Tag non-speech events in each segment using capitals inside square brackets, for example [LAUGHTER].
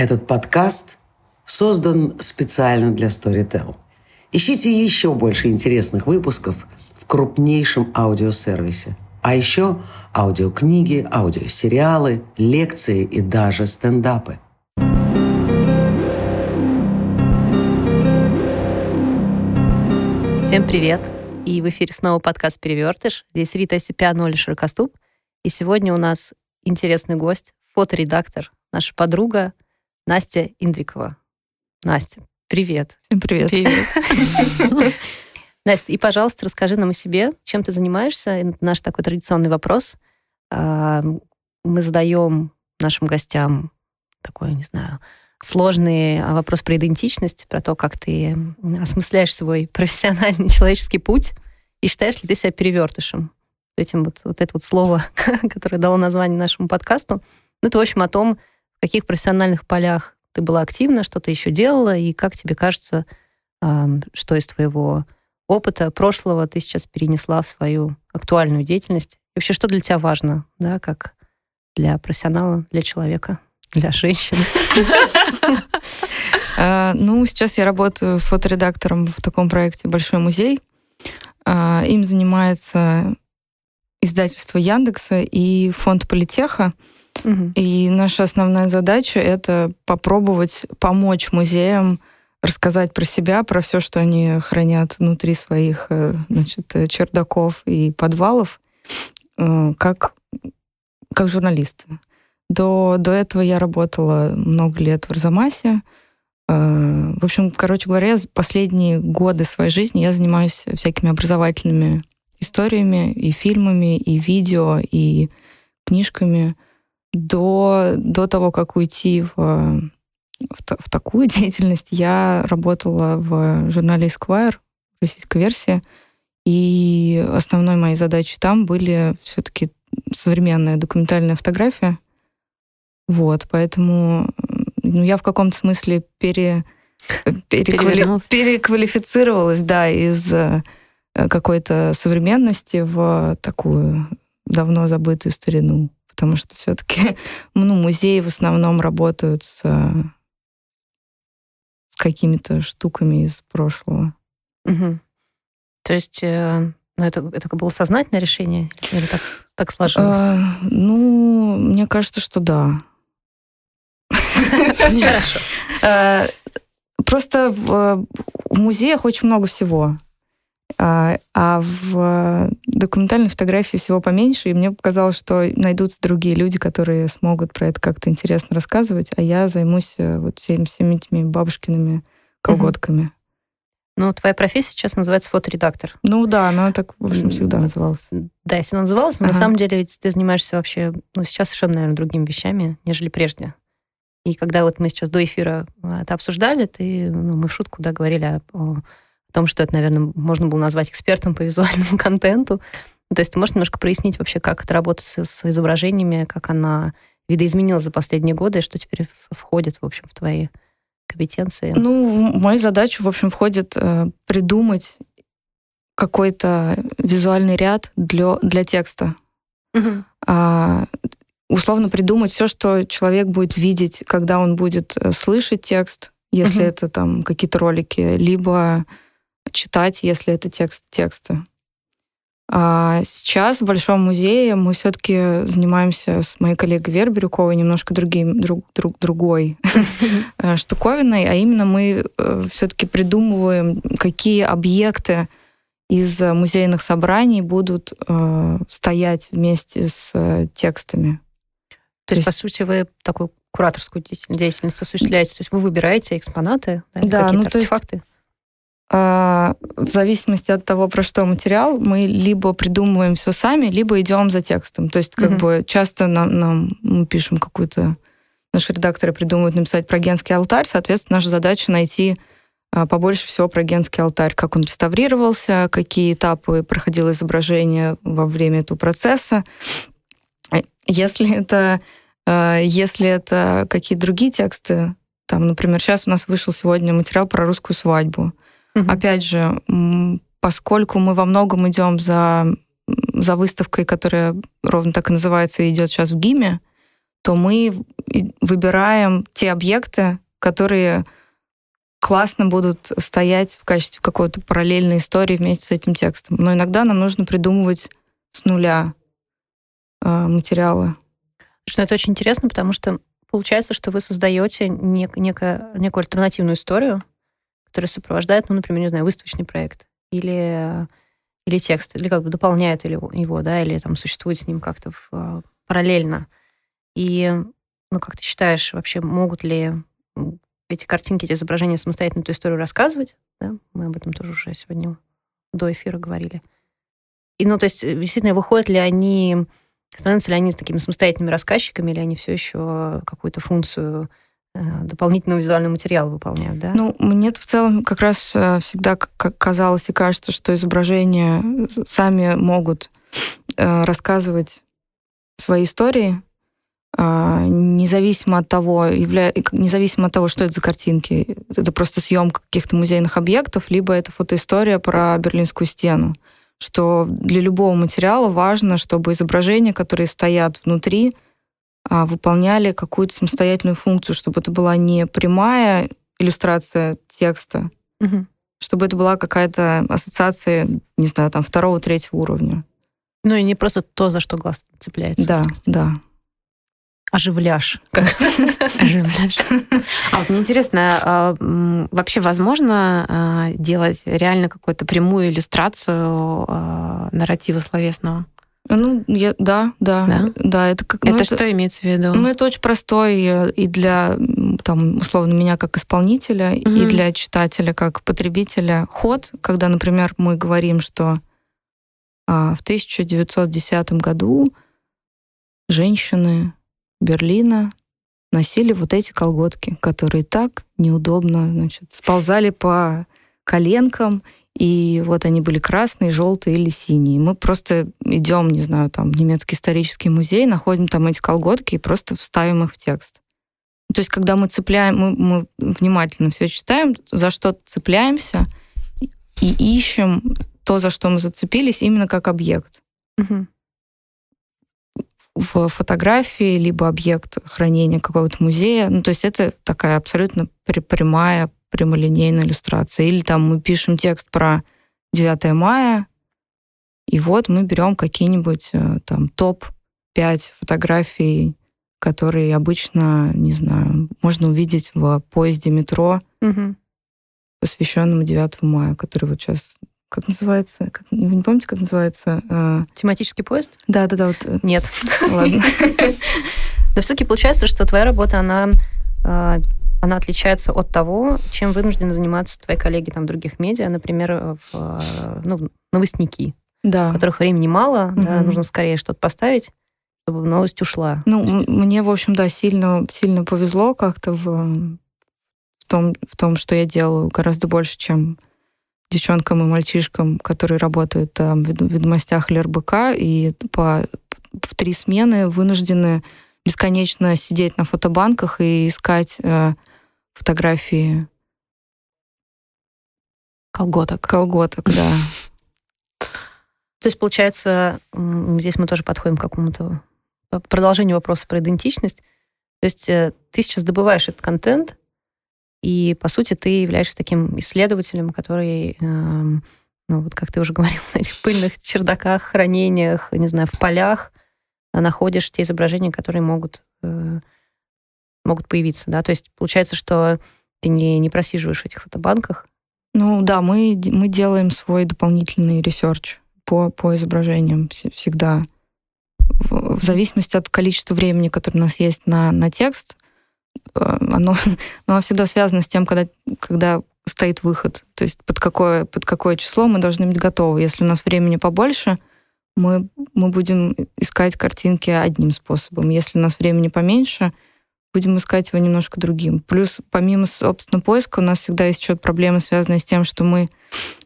Этот подкаст создан специально для Storytel. Ищите еще больше интересных выпусков в крупнейшем аудиосервисе. А еще аудиокниги, аудиосериалы, лекции и даже стендапы. Всем привет! И в эфире снова подкаст «Перевертыш». Здесь Рита Осипян, Оля Широкоступ. И сегодня у нас интересный гость, фоторедактор, наша подруга Настя Индрикова. Настя, привет. Всем привет. Привет. [LAUGHS] Настя, и, пожалуйста, расскажи нам о себе, чем ты занимаешься. Это наш такой традиционный вопрос. А, мы задаем нашим гостям такой, не знаю, сложный вопрос про идентичность, про то, как ты осмысляешь свой профессиональный [LAUGHS] человеческий путь, и считаешь ли ты себя перевертышем? Этим вот, вот это вот слово, [LAUGHS] которое дало название нашему подкасту. Ну, это, в общем, о том, каких профессиональных полях ты была активна, что ты еще делала, и как тебе кажется, что из твоего опыта прошлого ты сейчас перенесла в свою актуальную деятельность. И вообще, что для тебя важно, да, как для профессионала, для человека, для женщины? [LAUGHS] А, ну, сейчас я работаю фоторедактором в таком проекте «Большой музей». А, им занимается издательство Яндекса и фонд Политеха. Угу. И наша основная задача это попробовать помочь музеям рассказать про себя, про все, что они хранят внутри своих э, значит, чердаков и подвалов, э, как, как журналисты. До, до этого я работала много лет в Арзамасе. Э, в общем, короче говоря, последние годы своей жизни я занимаюсь всякими образовательными историями, и фильмами, и видео, и книжками до, до того, как уйти в, в, в такую [LAUGHS] деятельность, я работала в журнале Esquire, российской версии, и основной моей задачей там были все-таки современная документальная фотография. Вот, поэтому ну, я в каком-то смысле пере, [LAUGHS] переквали, переквалифицировалась, да, из э, какой-то современности в такую давно забытую старину потому что все-таки [LAUGHS] ну, музеи в основном работают с, с какими-то штуками из прошлого. Угу. То есть э, ну, это, это было сознательное решение или так, так сложилось? А, ну, мне кажется, что да. [LAUGHS] Хорошо. Э, просто в музеях очень много всего. А, а в документальной фотографии всего поменьше, и мне показалось, что найдутся другие люди, которые смогут про это как-то интересно рассказывать, а я займусь э, вот всеми, всеми этими бабушкиными колготками. Ну, твоя профессия сейчас называется фоторедактор. Ну да, она так, в общем, всегда называлась. Да, всегда называлась, но ага. на самом деле ведь ты занимаешься вообще, ну, сейчас совершенно, наверное, другими вещами, нежели прежде. И когда вот мы сейчас до эфира э, это обсуждали, ты, ну, мы в шутку, да, говорили о о том, что это, наверное, можно было назвать экспертом по визуальному [LAUGHS] контенту. То есть ты можешь немножко прояснить вообще, как это работает с, с изображениями, как она видоизменилась за последние годы, и что теперь входит, в общем, в твои компетенции? Ну, в мою задачу, в общем, входит э, придумать какой-то визуальный ряд для, для текста. Угу. А, условно придумать все, что человек будет видеть, когда он будет э, слышать текст, если угу. это там какие-то ролики, либо читать, если это текст текста. А сейчас в Большом музее мы все-таки занимаемся с моей коллегой Верой Бирюковой немножко другим, друг, друг, другой [LAUGHS] э, штуковиной, а именно мы э, все-таки придумываем, какие объекты из музейных собраний будут э, стоять вместе с э, текстами. То, То есть, по сути, вы такую кураторскую деятельность осуществляете? То есть вы выбираете экспонаты, да, да какие-то ну, артефакты? А, в зависимости от того, про что материал, мы либо придумываем все сами, либо идем за текстом. То есть, как mm-hmm. бы часто нам, нам мы пишем какую-то наши редакторы придумывают написать про генский алтарь, соответственно, наша задача найти а, побольше всего про генский алтарь, как он реставрировался, какие этапы проходило изображение во время этого процесса. Если это, а, если это какие-то другие тексты, там, например, сейчас у нас вышел сегодня материал про русскую свадьбу. Угу. Опять же, поскольку мы во многом идем за, за выставкой, которая ровно так и называется, идет сейчас в ГИМе, то мы выбираем те объекты, которые классно будут стоять в качестве какой-то параллельной истории вместе с этим текстом. Но иногда нам нужно придумывать с нуля э, материалы. Что это очень интересно, потому что получается, что вы создаете нек- некую, некую альтернативную историю, которая сопровождает, ну, например, не знаю, выставочный проект или, или текст, или как бы дополняет его, да, или там существует с ним как-то в, а, параллельно. И, ну, как ты считаешь, вообще могут ли эти картинки, эти изображения самостоятельно эту историю рассказывать? Да? Мы об этом тоже уже сегодня до эфира говорили. И, ну, то есть, действительно, выходят ли они, становятся ли они такими самостоятельными рассказчиками, или они все еще какую-то функцию э, дополнительного визуального материала выполняют, да? Ну, мне в целом как раз э, всегда казалось и кажется, что изображения сами могут э, рассказывать свои истории, а, независимо от того, явля... независимо от того, что это за картинки, это просто съемка каких-то музейных объектов, либо это фотоистория про Берлинскую стену, что для любого материала важно, чтобы изображения, которые стоят внутри, выполняли какую-то самостоятельную функцию, чтобы это была не прямая иллюстрация текста, угу. чтобы это была какая-то ассоциация, не знаю, там второго, третьего уровня. Ну и не просто то, за что глаз цепляется. Да, да оживляш. [LAUGHS] Оживляш. А вот мне интересно, а, вообще возможно а, делать реально какую-то прямую иллюстрацию а, нарратива словесного? Ну, я, да, да, да, да. Это как. Ну, это, это что имеется в виду? Ну, это очень простой э, и для, там, условно, меня как исполнителя, угу. и для читателя как потребителя ход, когда, например, мы говорим, что а, в 1910 году женщины Берлина носили вот эти колготки, которые так неудобно, значит, сползали по коленкам, и вот они были красные, желтые или синие. Мы просто идем, не знаю, там, в немецкий исторический музей, находим там эти колготки и просто вставим их в текст. То есть, когда мы цепляем, мы, мы внимательно все читаем, за что цепляемся и ищем то, за что мы зацепились, именно как объект. Угу в фотографии, либо объект хранения какого-то музея. Ну, то есть это такая абсолютно прямая, прямолинейная иллюстрация. Или там мы пишем текст про 9 мая, и вот мы берем какие-нибудь э, там топ-5 фотографий, которые обычно, не знаю, можно увидеть в поезде метро, угу. посвященному 9 мая, который вот сейчас как называется? Как, вы не помните, как называется? А, Тематический поезд? Да, да, да. Вот. Э, Нет. Ладно. [LAUGHS] Но все-таки получается, что твоя работа, она, а, она отличается от того, чем вынуждены заниматься твои коллеги там, других медиа, например, в, ну, новостники, да. у которых времени мало, угу. да, нужно скорее что-то поставить, чтобы новость ушла. Ну, есть... мне, в общем, да, сильно, сильно повезло как-то в, в, том, в том, что я делаю гораздо больше, чем девчонкам и мальчишкам, которые работают там в ведомостях ЛРБК, и по, в три смены вынуждены бесконечно сидеть на фотобанках и искать э, фотографии колготок. Колготок, да. То есть, получается, здесь мы тоже подходим к какому-то продолжению вопроса про идентичность. То есть э, ты сейчас добываешь этот контент, и, по сути, ты являешься таким исследователем, который, эм, ну, вот как ты уже [LAUGHS] говорил, на этих пыльных чердаках, хранениях, не знаю, в полях находишь те изображения, которые могут, э, могут появиться, да? То есть получается, что ты не, не просиживаешь в этих фотобанках? Ну да, мы, мы делаем свой дополнительный research по, по изображениям всегда. В, в зависимости от количества времени, которое у нас есть на, на текст, Э, оно, [LAUGHS] оно всегда связано с тем, когда, когда стоит выход. То есть под какое, под какое число мы должны быть готовы. Если у нас времени побольше, мы, мы будем искать картинки одним способом. Если у нас времени поменьше, будем искать его немножко другим. Плюс, помимо, собственно, поиска, у нас всегда есть еще проблемы, связанные с тем, что мы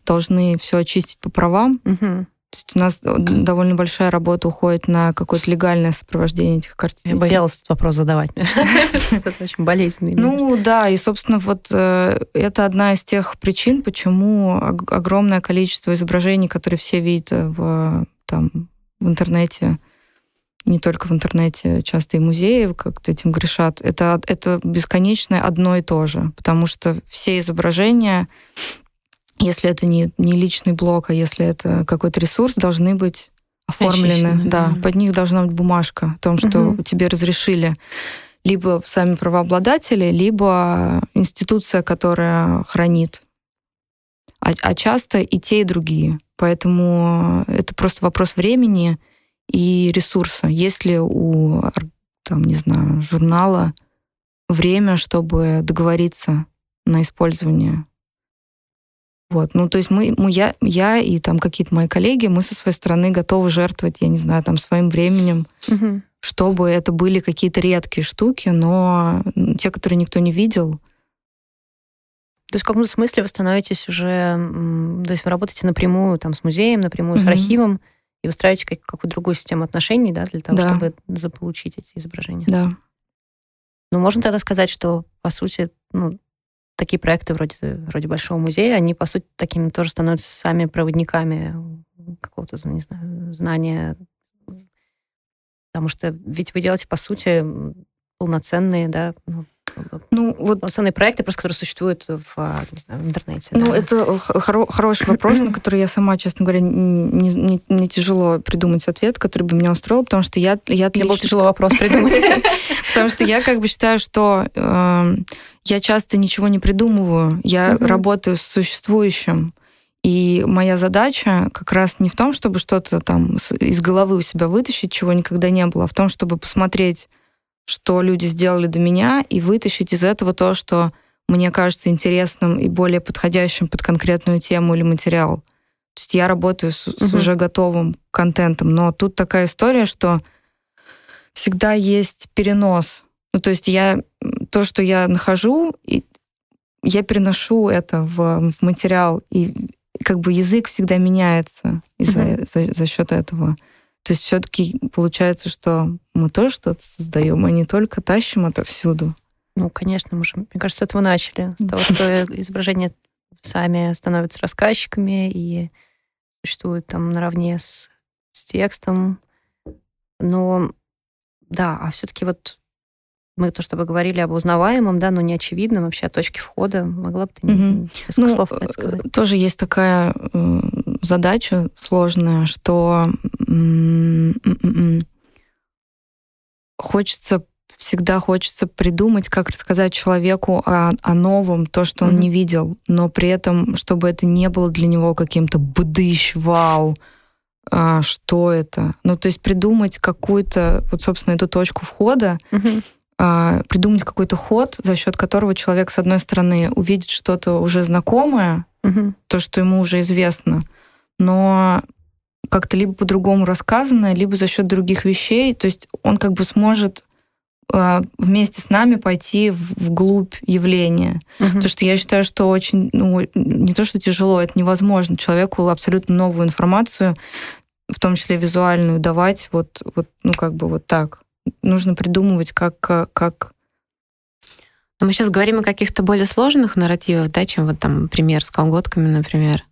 должны все очистить по правам. Угу. То есть у нас довольно большая работа уходит на какое-то легальное сопровождение этих картин. Я боялась этот вопрос задавать. [LAUGHS] Это очень болезненный. Ну да, и, собственно, вот э, это одна из тех причин, почему огромное количество изображений, которые все видят в, там, в интернете, не только в интернете, часто и музеи как-то этим грешат, это, это бесконечное одно и то же, потому что все изображения, если это не, не личный блок, а если это какой-то ресурс, должны быть оформлены. Очищены, да, да, под них должна быть бумажка о том, что угу. тебе разрешили либо сами правообладатели, либо институция, которая хранит. А, а часто и те, и другие. Поэтому это просто вопрос времени и ресурса. Есть ли у, там, не знаю, журнала время, чтобы договориться на использование вот, ну, то есть мы, мы я, я и там какие-то мои коллеги, мы со своей стороны готовы жертвовать, я не знаю, там своим временем, угу. чтобы это были какие-то редкие штуки, но те, которые никто не видел. То есть в каком-то смысле вы становитесь уже, то есть вы работаете напрямую там с музеем, напрямую угу. с архивом, и выстраиваете как, какую-то другую систему отношений, да, для того, да. чтобы заполучить эти изображения. Да. Ну, можно тогда сказать, что, по сути, ну, такие проекты вроде, вроде Большого музея, они, по сути, такими тоже становятся сами проводниками какого-то, не знаю, знания. Потому что ведь вы делаете, по сути, полноценные, да, ну, ну, вот полноценные проекты, просто которые существуют в, не знаю, в интернете. Ну, да? это хоро- хороший вопрос, на который я сама, честно говоря, не, не, не тяжело придумать ответ, который бы меня устроил, потому что я... я отлично... Мне было тяжело вопрос [LAUGHS] придумать. Потому что я как бы считаю, что эм, я часто ничего не придумываю, я работаю с существующим. И моя задача как раз не в том, чтобы что-то там из головы у себя вытащить, чего никогда не было, а в том, чтобы посмотреть, что люди сделали до меня, и вытащить из этого то, что мне кажется интересным и более подходящим под конкретную тему или материал. То есть я работаю с, угу. с уже готовым контентом, но тут такая история, что всегда есть перенос. Ну, то есть я то, что я нахожу, и я переношу это в, в материал, и как бы язык всегда меняется из-за, mm-hmm. за, за счет этого. То есть все-таки получается, что мы тоже что-то создаем, а не только тащим это всюду. Ну, конечно, мы же, мне кажется, с этого начали. С того, что [LAUGHS] изображения сами становятся рассказчиками и существуют там наравне с, с текстом. Но да, а все-таки вот мы то, что вы говорили об узнаваемом, да, но не очевидном вообще о точке входа. Могла бы ты угу. несколько ну, слов сказать? Э, тоже есть такая э, задача сложная, что хочется всегда хочется придумать, как рассказать человеку о, о новом, то, что он mm-hmm. не видел, но при этом, чтобы это не было для него каким-то бдыщ, вау, а, что это. Ну, то есть придумать какую-то, вот, собственно, эту точку входа, mm-hmm. А, придумать какой-то ход, за счет которого человек, с одной стороны, увидит что-то уже знакомое, mm-hmm. то, что ему уже известно, но как-то либо по-другому рассказано, либо за счет других вещей. То есть он как бы сможет а, вместе с нами пойти вглубь явления. Угу. Потому что я считаю, что очень, ну, не то, что тяжело, это невозможно человеку абсолютно новую информацию, в том числе визуальную, давать вот, вот ну, как бы вот так. Нужно придумывать, как, как мы сейчас говорим о каких-то более сложных нарративах, да, чем вот там пример с колготками, например.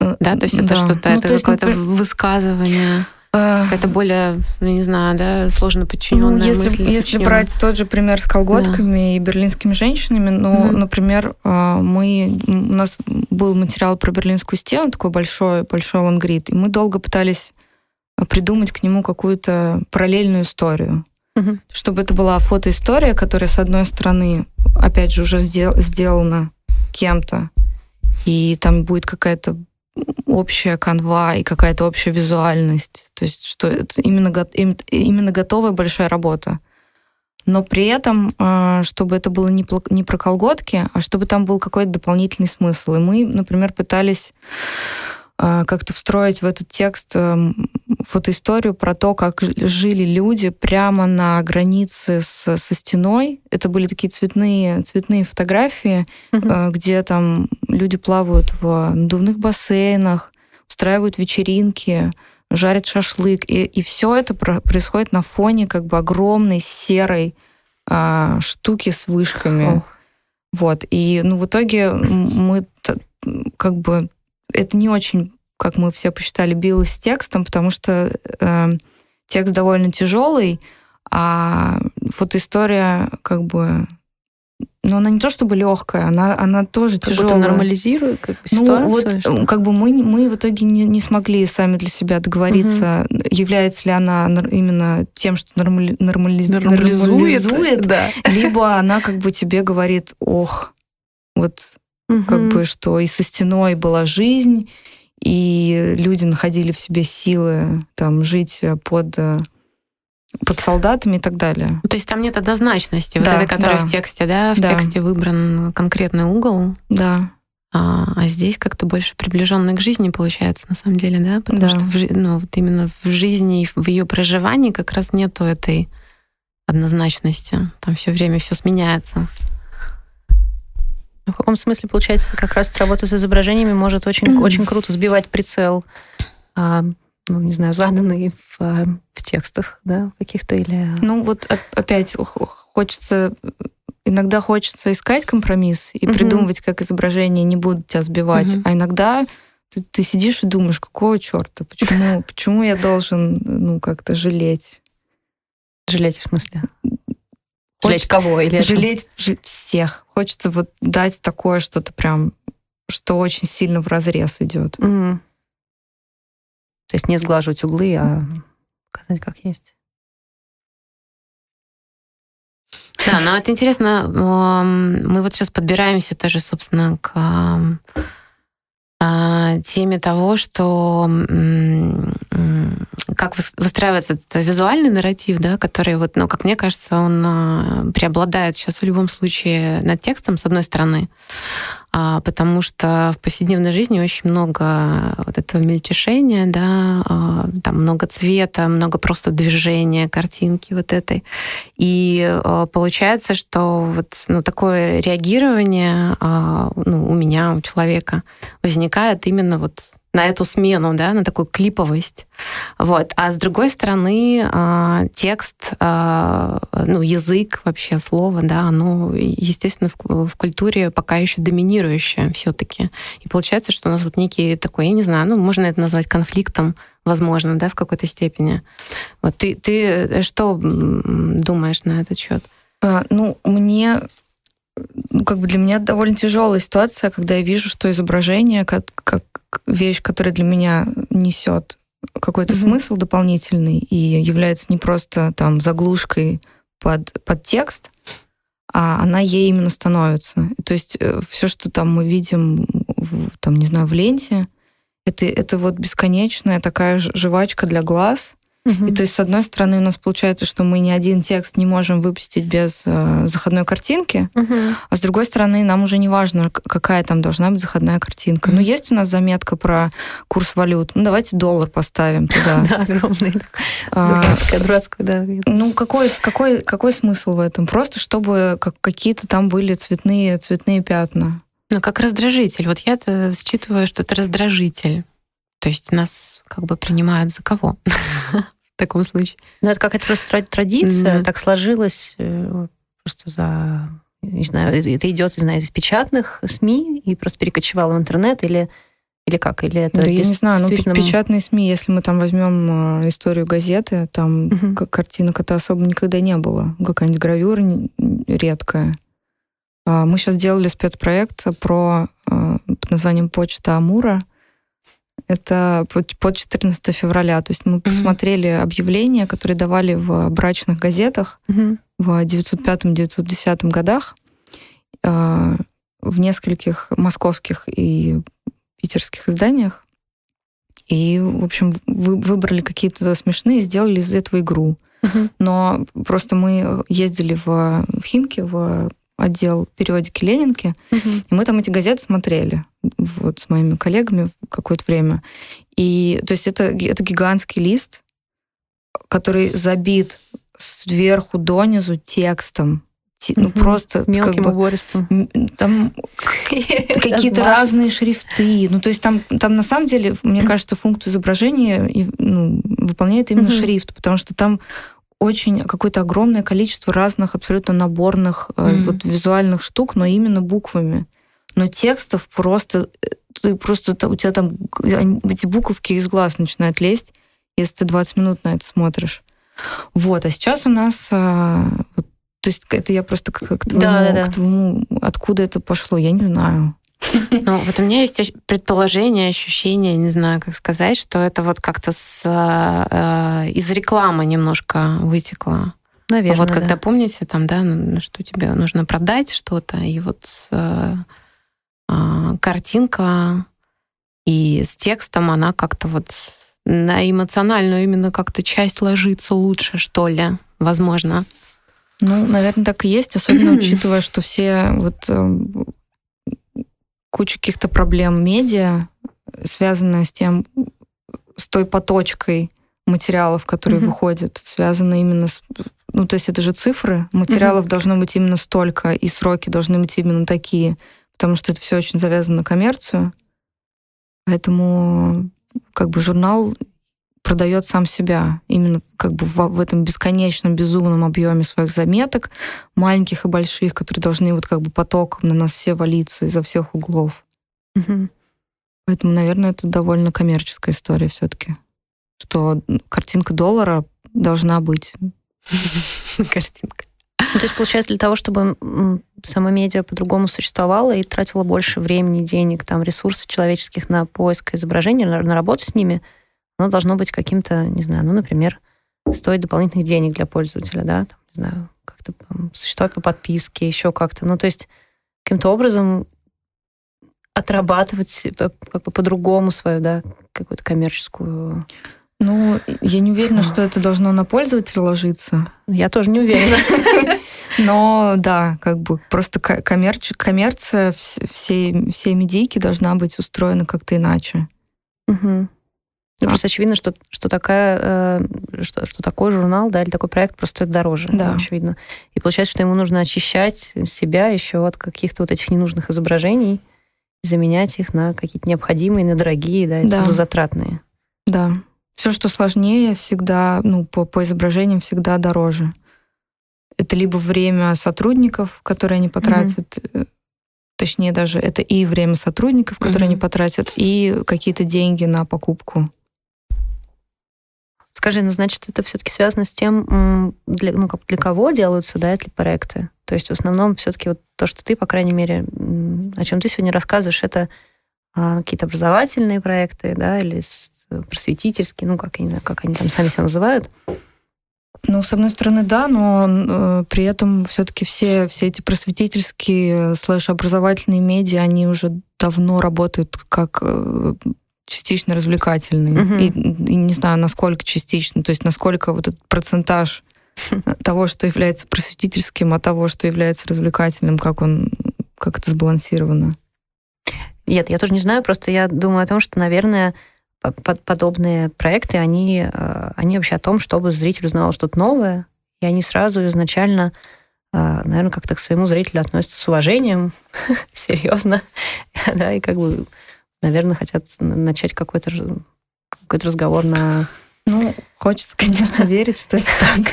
Э, да, то есть это да. что-то, ну, это какое-то например... высказывание. Какая-то более, ну, не знаю, да, сложно подчиненная ну, если, мысль. Если брать тот же пример с колготками да. и берлинскими женщинами, ну, угу. например, э, мы, у нас был материал про берлинскую стену, такой большой, большой лонгрид, и мы долго пытались придумать к нему какую-то параллельную историю. Угу. Чтобы это была фотоистория, которая, с одной стороны, опять же, уже сдел- сделана кем-то, и там будет какая-то общая канва и какая-то общая визуальность. То есть, что это именно, именно готовая большая работа. Но при этом, а, чтобы это было не про колготки, а чтобы там был какой-то дополнительный смысл. И мы, например, пытались как-то встроить в этот текст эм, фотоисторию про то, как жили люди прямо на границе с, со стеной. Это были такие цветные, цветные фотографии, угу. где там люди плавают в надувных бассейнах, устраивают вечеринки, жарят шашлык. И, и все это происходит на фоне как бы огромной серой а, штуки с вышками. Ох. Вот. И ну, в итоге мы как бы это не очень, как мы все посчитали, билось с текстом, потому что э, текст довольно тяжелый, а фотоистория как бы но она не то чтобы легкая, она, она тоже как тяжелая. Будто нормализирует как бы, ситуацию. Ну, вот, что? как бы мы, мы в итоге не, не смогли сами для себя договориться, угу. является ли она именно тем, что нормали, нормализ, нормализует, нормализует да. либо она как бы тебе говорит, ох, вот угу. как бы что и со стеной была жизнь, и люди находили в себе силы там жить под под солдатами и так далее. То есть там нет однозначности, да, вот этой, которая да. в тексте, да, в да. тексте выбран конкретный угол. Да. А, а здесь как-то больше приближенный к жизни получается, на самом деле, да? Потому да. что в, ну, вот именно в жизни, в ее проживании как раз нету этой однозначности. Там все время все сменяется. В каком смысле, получается, как раз работа с изображениями может очень, очень круто сбивать прицел а, ну, не знаю, заданные в, в текстах, да, каких-то или... Ну, вот опять хочется иногда хочется искать компромисс и угу. придумывать, как изображения не будут тебя сбивать, угу. а иногда ты, ты сидишь и думаешь, какого черта, почему, почему я должен, ну, как-то жалеть? Жалеть в смысле? Жалеть кого? Или жалеть всех. Хочется вот дать такое что-то прям, что очень сильно в разрез идет. Угу. То есть не сглаживать углы, а показать как есть. Да, но это интересно. Мы вот сейчас подбираемся тоже, собственно, к а, теме того, что как выстраивается этот визуальный нарратив, да, который, вот, ну, как мне кажется, он а, преобладает сейчас в любом случае над текстом, с одной стороны, а, потому что в повседневной жизни очень много вот этого мельтешения, да, а, там много цвета, много просто движения, картинки вот этой. И получается, что вот ну, такое реагирование ну, у меня, у человека возникает именно вот на эту смену, да, на такую клиповость. Вот. А с другой стороны, а, текст, а, ну, язык вообще, слово, да, оно, естественно, в, в культуре пока еще доминирующее все-таки. И получается, что у нас вот некий такой, я не знаю, ну, можно это назвать конфликтом, возможно, да, в какой-то степени. Вот ты, ты что думаешь на этот счет? А, ну, мне ну, как бы для меня довольно тяжелая ситуация, когда я вижу, что изображение, как, как вещь, которая для меня несет какой-то mm-hmm. смысл дополнительный и является не просто там заглушкой под, под текст, а она ей именно становится. То есть э, все, что там мы видим, в, там, не знаю, в ленте, это, это вот бесконечная такая жвачка для глаз, Угу. И то есть, с одной стороны, у нас получается, что мы ни один текст не можем выпустить без э, заходной картинки, угу. а с другой стороны, нам уже не важно, какая там должна быть заходная картинка. Угу. Ну, есть у нас заметка про курс валют. Ну, давайте доллар поставим туда. [LAUGHS] Да, огромный. Дурацкая, дурацкая, да. Ну, какой, какой, какой смысл в этом? Просто чтобы какие-то там были цветные, цветные пятна. Ну, как раздражитель. Вот я считываю, что это раздражитель. То есть нас как бы принимают за кого [LAUGHS] в таком случае. Ну, это какая-то просто традиция, так сложилось э, просто за не знаю, это идет, не знаю, из печатных СМИ и просто перекочевало в интернет или или как? Или это да, я не знаю, ну, печатные СМИ, если мы там возьмем э, историю газеты, там угу. картинок-то особо никогда не было. Какая-нибудь гравюра редкая. А, мы сейчас делали спецпроект про э, под названием «Почта Амура», это под 14 февраля. То есть мы посмотрели объявления, которые давали в брачных газетах mm-hmm. в 905-910 годах э, в нескольких московских и питерских изданиях. И, в общем, вы, выбрали какие-то смешные сделали из этого игру. Uh-huh. Но просто мы ездили в, в Химки, в отдел периодики Ленинки, uh-huh. и мы там эти газеты смотрели вот с моими коллегами в какое-то время. И то есть это, это гигантский лист, который забит сверху донизу текстом. Ну, угу. просто мелким как бы, убористым. Там [LAUGHS] какие-то разные шрифты. Ну, то есть там, там на самом деле, мне кажется, функцию изображения ну, выполняет именно угу. шрифт, потому что там очень какое-то огромное количество разных абсолютно наборных mm вот визуальных штук, но именно буквами но текстов просто, э, ты просто, у тебя там эти буковки из глаз начинают лезть, если ты 20 минут на это смотришь. Вот, а сейчас у нас вот, то есть это я просто к, к, твоему, да, да, да. к твоему, откуда это пошло, я не знаю. [LAUGHS] Ну, вот у меня есть предположение, ощущение, не знаю, как сказать, что это вот как-то с, э, из рекламы немножко вытекло. Наверное. Вот когда да. помните, там, да, ну, что тебе нужно продать что-то, и вот э, э, картинка и с текстом она как-то вот на эмоциональную именно как-то часть ложится лучше, что ли, возможно. Ну, наверное, так и есть, особенно [CLEARS THROAT] учитывая, что все вот куча каких-то проблем медиа, связанная с тем, с той поточкой материалов, которые mm-hmm. выходят, связана именно с... Ну, то есть это же цифры. Материалов mm-hmm. должно быть именно столько, и сроки должны быть именно такие, потому что это все очень завязано на коммерцию. Поэтому как бы журнал продает сам себя именно как бы в, в этом бесконечном безумном объеме своих заметок, маленьких и больших, которые должны вот как бы потоком на нас все валиться изо всех углов. Угу. Поэтому, наверное, это довольно коммерческая история все-таки, что картинка доллара должна быть. [LAUGHS] Картинка. Ну, то есть, получается, для того, чтобы сама медиа по-другому существовала и тратила больше времени, денег, там, ресурсов человеческих на поиск изображений, на, на работу с ними, оно должно быть каким-то, не знаю, ну, например, стоить дополнительных денег для пользователя, да, там, не знаю, как-то существовать по подписке, еще как-то. Ну, то есть каким-то образом отрабатывать как бы по-другому свою, да, какую-то коммерческую... Ну, я не уверена, что это должно на пользователя ложиться. Я тоже не уверена. [LAUGHS] Но да, как бы просто коммерч, коммерция всей, всей медийки должна быть устроена как-то иначе. Угу. Ну, просто очевидно, что, что, такая, э, что, что такой журнал, да, или такой проект просто стоит дороже, да. очевидно. И получается, что ему нужно очищать себя еще от каких-то вот этих ненужных изображений, заменять их на какие-то необходимые, на дорогие, да, да. затратные. Да. Все, что сложнее, всегда, ну, по, по изображениям всегда дороже. Это либо время сотрудников, которые они потратят, mm-hmm. точнее даже это и время сотрудников, которые mm-hmm. они потратят, и какие-то деньги на покупку Скажи, ну, значит, это все-таки связано с тем, для, ну, как, для кого делаются, да, эти проекты? То есть в основном все-таки вот то, что ты, по крайней мере, о чем ты сегодня рассказываешь, это а, какие-то образовательные проекты, да, или просветительские, ну, как, я не знаю, как они там сами себя называют. Ну, с одной стороны, да, но э, при этом все-таки все, все эти просветительские слэш-образовательные медиа, они уже давно работают как э, частично развлекательный. Угу. И, и не знаю, насколько частично, то есть насколько вот этот процентаж [LAUGHS] того, что является просветительским, от того, что является развлекательным, как он, как это сбалансировано. Нет, я тоже не знаю, просто я думаю о том, что, наверное, подобные проекты, они, э, они вообще о том, чтобы зритель узнавал что-то новое, и они сразу изначально, э, наверное, как-то к своему зрителю относятся с уважением, [LAUGHS] серьезно, [LAUGHS] да, и как бы наверное, хотят начать какой-то какой разговор на... Ну, хочется, конечно, верить, что это так.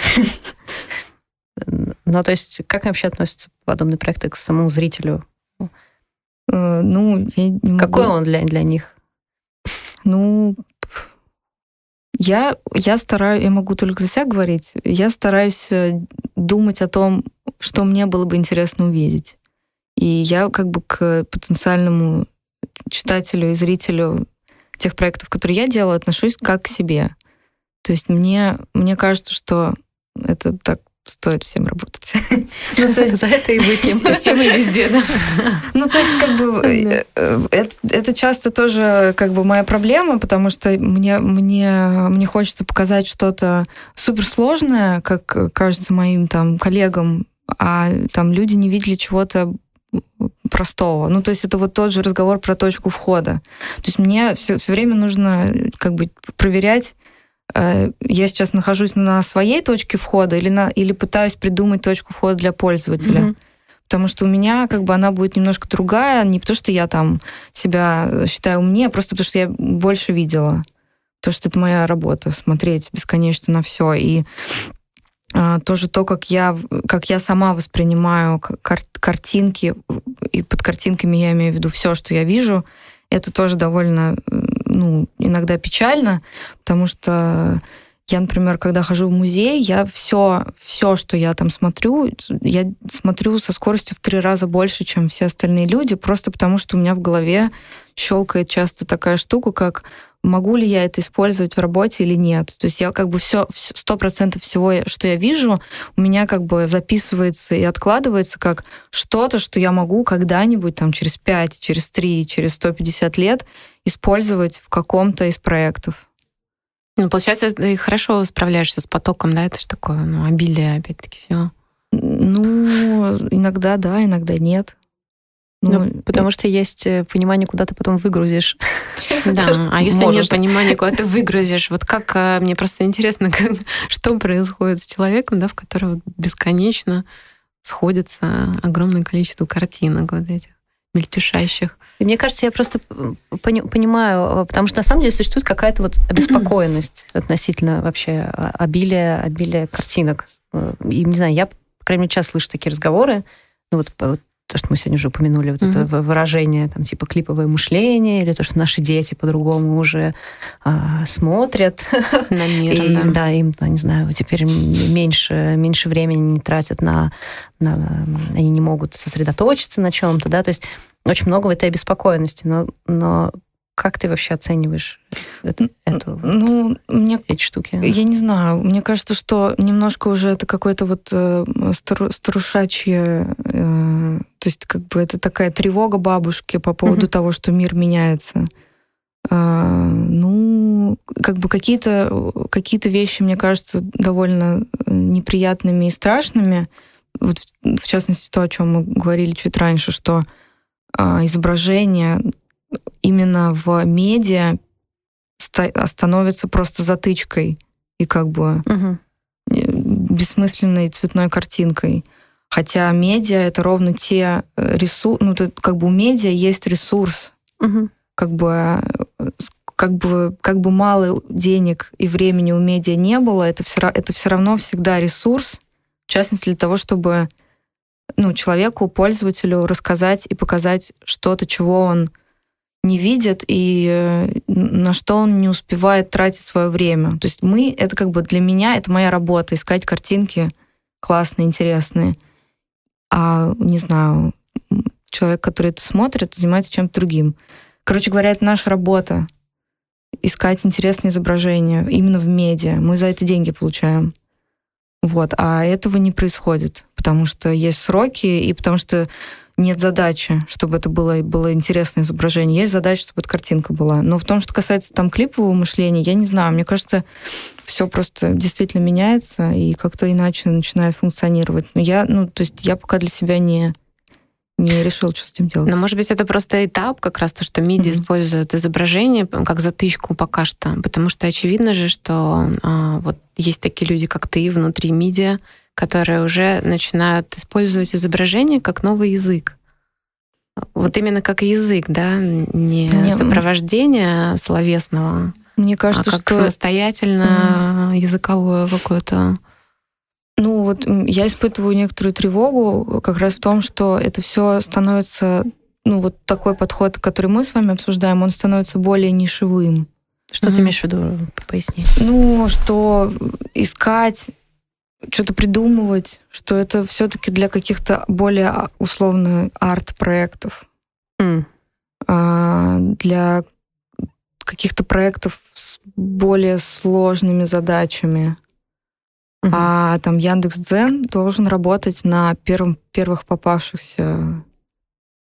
Ну, то есть, как вообще относятся подобные проекты к самому зрителю? Э, ну, я не могу... Какой он для, для них? Ну, я, я стараюсь, я могу только за себя говорить, я стараюсь э, думать о том, что мне было бы интересно увидеть. И я как бы к потенциальному читателю и зрителю тех проектов, которые я делаю, отношусь как к себе. То есть мне, мне кажется, что это так стоит всем работать. Ну, то есть за это и выпьем. Все мы везде, да. Ну, то есть, как бы, э, э, это, это часто тоже, как бы, моя проблема, потому что мне, мне, мне хочется показать что-то суперсложное, как кажется моим там коллегам, а там люди не видели чего-то простого. Ну, то есть это вот тот же разговор про точку входа. То есть мне все, все время нужно как бы проверять, э, я сейчас нахожусь на своей точке входа или, на, или пытаюсь придумать точку входа для пользователя. Mm-hmm. Потому что у меня как бы она будет немножко другая, не потому что я там себя считаю умнее, а просто потому что я больше видела. То, что это моя работа, смотреть бесконечно на все. И тоже то, как я, как я сама воспринимаю кар картинки, и под картинками я имею в виду все, что я вижу, это тоже довольно, ну, иногда печально, потому что Я, например, когда хожу в музей, я все, все, что я там смотрю, я смотрю со скоростью в три раза больше, чем все остальные люди, просто потому что у меня в голове щелкает часто такая штука, как могу ли я это использовать в работе или нет. То есть я как бы все, сто процентов всего, что я вижу, у меня как бы записывается и откладывается как что-то, что я могу когда-нибудь там через 5, через 3, через 150 лет использовать в каком-то из проектов. Ну, получается, ты хорошо справляешься с потоком, да? Это же такое, ну, обилие, опять-таки, все. Ну, иногда да, иногда нет. Ну, ну, потому что есть э, понимание, куда ты потом выгрузишь. [LAUGHS] Да, а если нет понимания, куда ты выгрузишь, вот как, э, мне просто интересно, [LAUGHS] что происходит с человеком, да, в которого бесконечно сходится огромное количество картинок вот этих мельтешащих. Мне кажется, я просто пони- понимаю, потому что на самом деле существует какая-то вот [CLEARS THROAT] обеспокоенность относительно вообще обилия, обилия картинок. И не знаю, я, по крайней мере, часто слышу такие разговоры, ну вот, вот то, что мы сегодня уже упомянули, вот mm-hmm. это выражение, там, типа, клиповое мышление, или то, что наши дети по-другому уже а, смотрят. [LAUGHS] На мир, и, да. Да, им, не знаю, теперь меньше, меньше времени не тратят на, на... Они не могут сосредоточиться на чем-то, да, то есть очень много в этой обеспокоенности, но, но как ты вообще оцениваешь это, эту, ну, мне, эти штуки? Я не знаю. Мне кажется, что немножко уже это какое-то вот э, стару, старушачье... Э, то есть как бы это такая тревога бабушки по поводу mm-hmm. того, что мир меняется. Э, ну, как бы какие-то какие вещи, мне кажется, довольно э, неприятными и страшными. Вот в, в частности, то, о чем мы говорили чуть раньше, что э, изображение именно в медиа становится просто затычкой и как бы угу. бессмысленной цветной картинкой. Хотя медиа это ровно те э, ресурсы, ну, это, как бы у медиа есть ресурс. Угу. Как бы как бы, как бы мало денег и времени у медиа не было, это все, это все равно всегда ресурс, в частности, для того, чтобы ну, человеку, пользователю рассказать и показать что-то, чего он не видит и э, на что он не успевает тратить свое время. То есть мы, это как бы для меня, это моя работа, искать картинки классные, интересные. А, не знаю, человек, который это смотрит, занимается чем-то другим. Короче говоря, это наша работа. Искать интересные изображения именно в медиа. Мы за это деньги получаем. Вот. А этого не происходит, потому что есть сроки, и потому что нет задачи, чтобы это было, было интересное изображение. Есть задача, чтобы эта картинка была. Но в том, что касается там клипового мышления, я не знаю. Мне кажется, все просто действительно меняется и как-то иначе начинает функционировать. Но я, ну, то есть я пока для себя не не решил, что с этим делать. Но, может быть, это просто этап, как раз то, что MIDI mm-hmm. используют изображение как затычку пока что. Потому что очевидно же, что а, вот есть такие люди, как ты, внутри MIDI, которые уже начинают использовать изображение как новый язык. Вот именно как язык, да, не Мне... сопровождение словесного, Мне кажется, а как что самостоятельно mm. языковое какое-то. Ну вот я испытываю некоторую тревогу как раз в том, что это все становится, ну вот такой подход, который мы с вами обсуждаем, он становится более нишевым. Что mm-hmm. ты имеешь в виду? Поясни. Ну, что искать что-то придумывать, что это все-таки для каких-то более условно арт-проектов, mm. а, для каких-то проектов с более сложными задачами. Mm-hmm. А там Яндекс Дзен должен работать на первом, первых попавшихся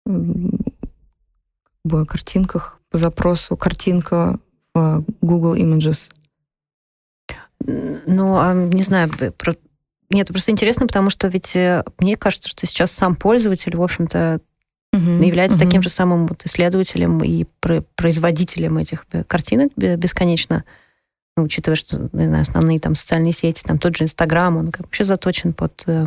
бы, картинках по запросу картинка в Google Images. Ну, а, не знаю, про... нет, просто интересно, потому что ведь э, мне кажется, что сейчас сам пользователь, в общем-то, угу, является угу. таким же самым вот исследователем и производителем этих картинок бесконечно. Ну, учитывая, что, не знаю, основные там социальные сети, там тот же Инстаграм, он вообще заточен под, э,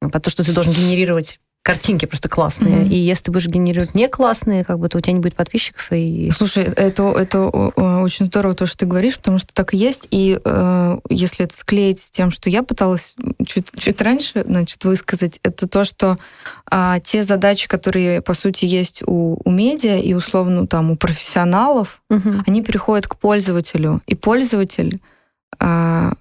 под то, что ты должен генерировать картинки просто классные. Mm-hmm. И если ты будешь генерировать не классные, как бы, то у тебя не будет подписчиков. И... Слушай, это, это очень здорово, то, что ты говоришь, потому что так и есть. И э, если это склеить с тем, что я пыталась чуть, чуть раньше значит, высказать, это то, что э, те задачи, которые, по сути, есть у, у медиа и, условно, там, у профессионалов, mm-hmm. они переходят к пользователю. И пользователь а,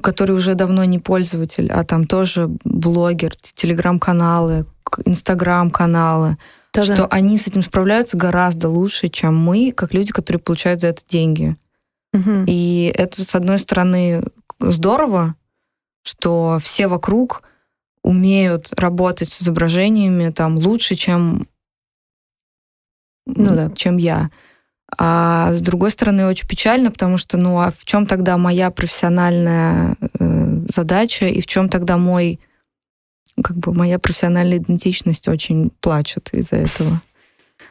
который уже давно не пользователь, а там тоже блогер, телеграм-каналы, инстаграм-каналы, да, что да. они с этим справляются гораздо лучше, чем мы, как люди, которые получают за это деньги. Угу. И это, с одной стороны, здорово, что все вокруг умеют работать с изображениями там лучше, чем, ну, да. чем я. А с другой стороны, очень печально, потому что, ну, а в чем тогда моя профессиональная э, задача и в чем тогда мой, как бы моя профессиональная идентичность очень плачет из-за этого.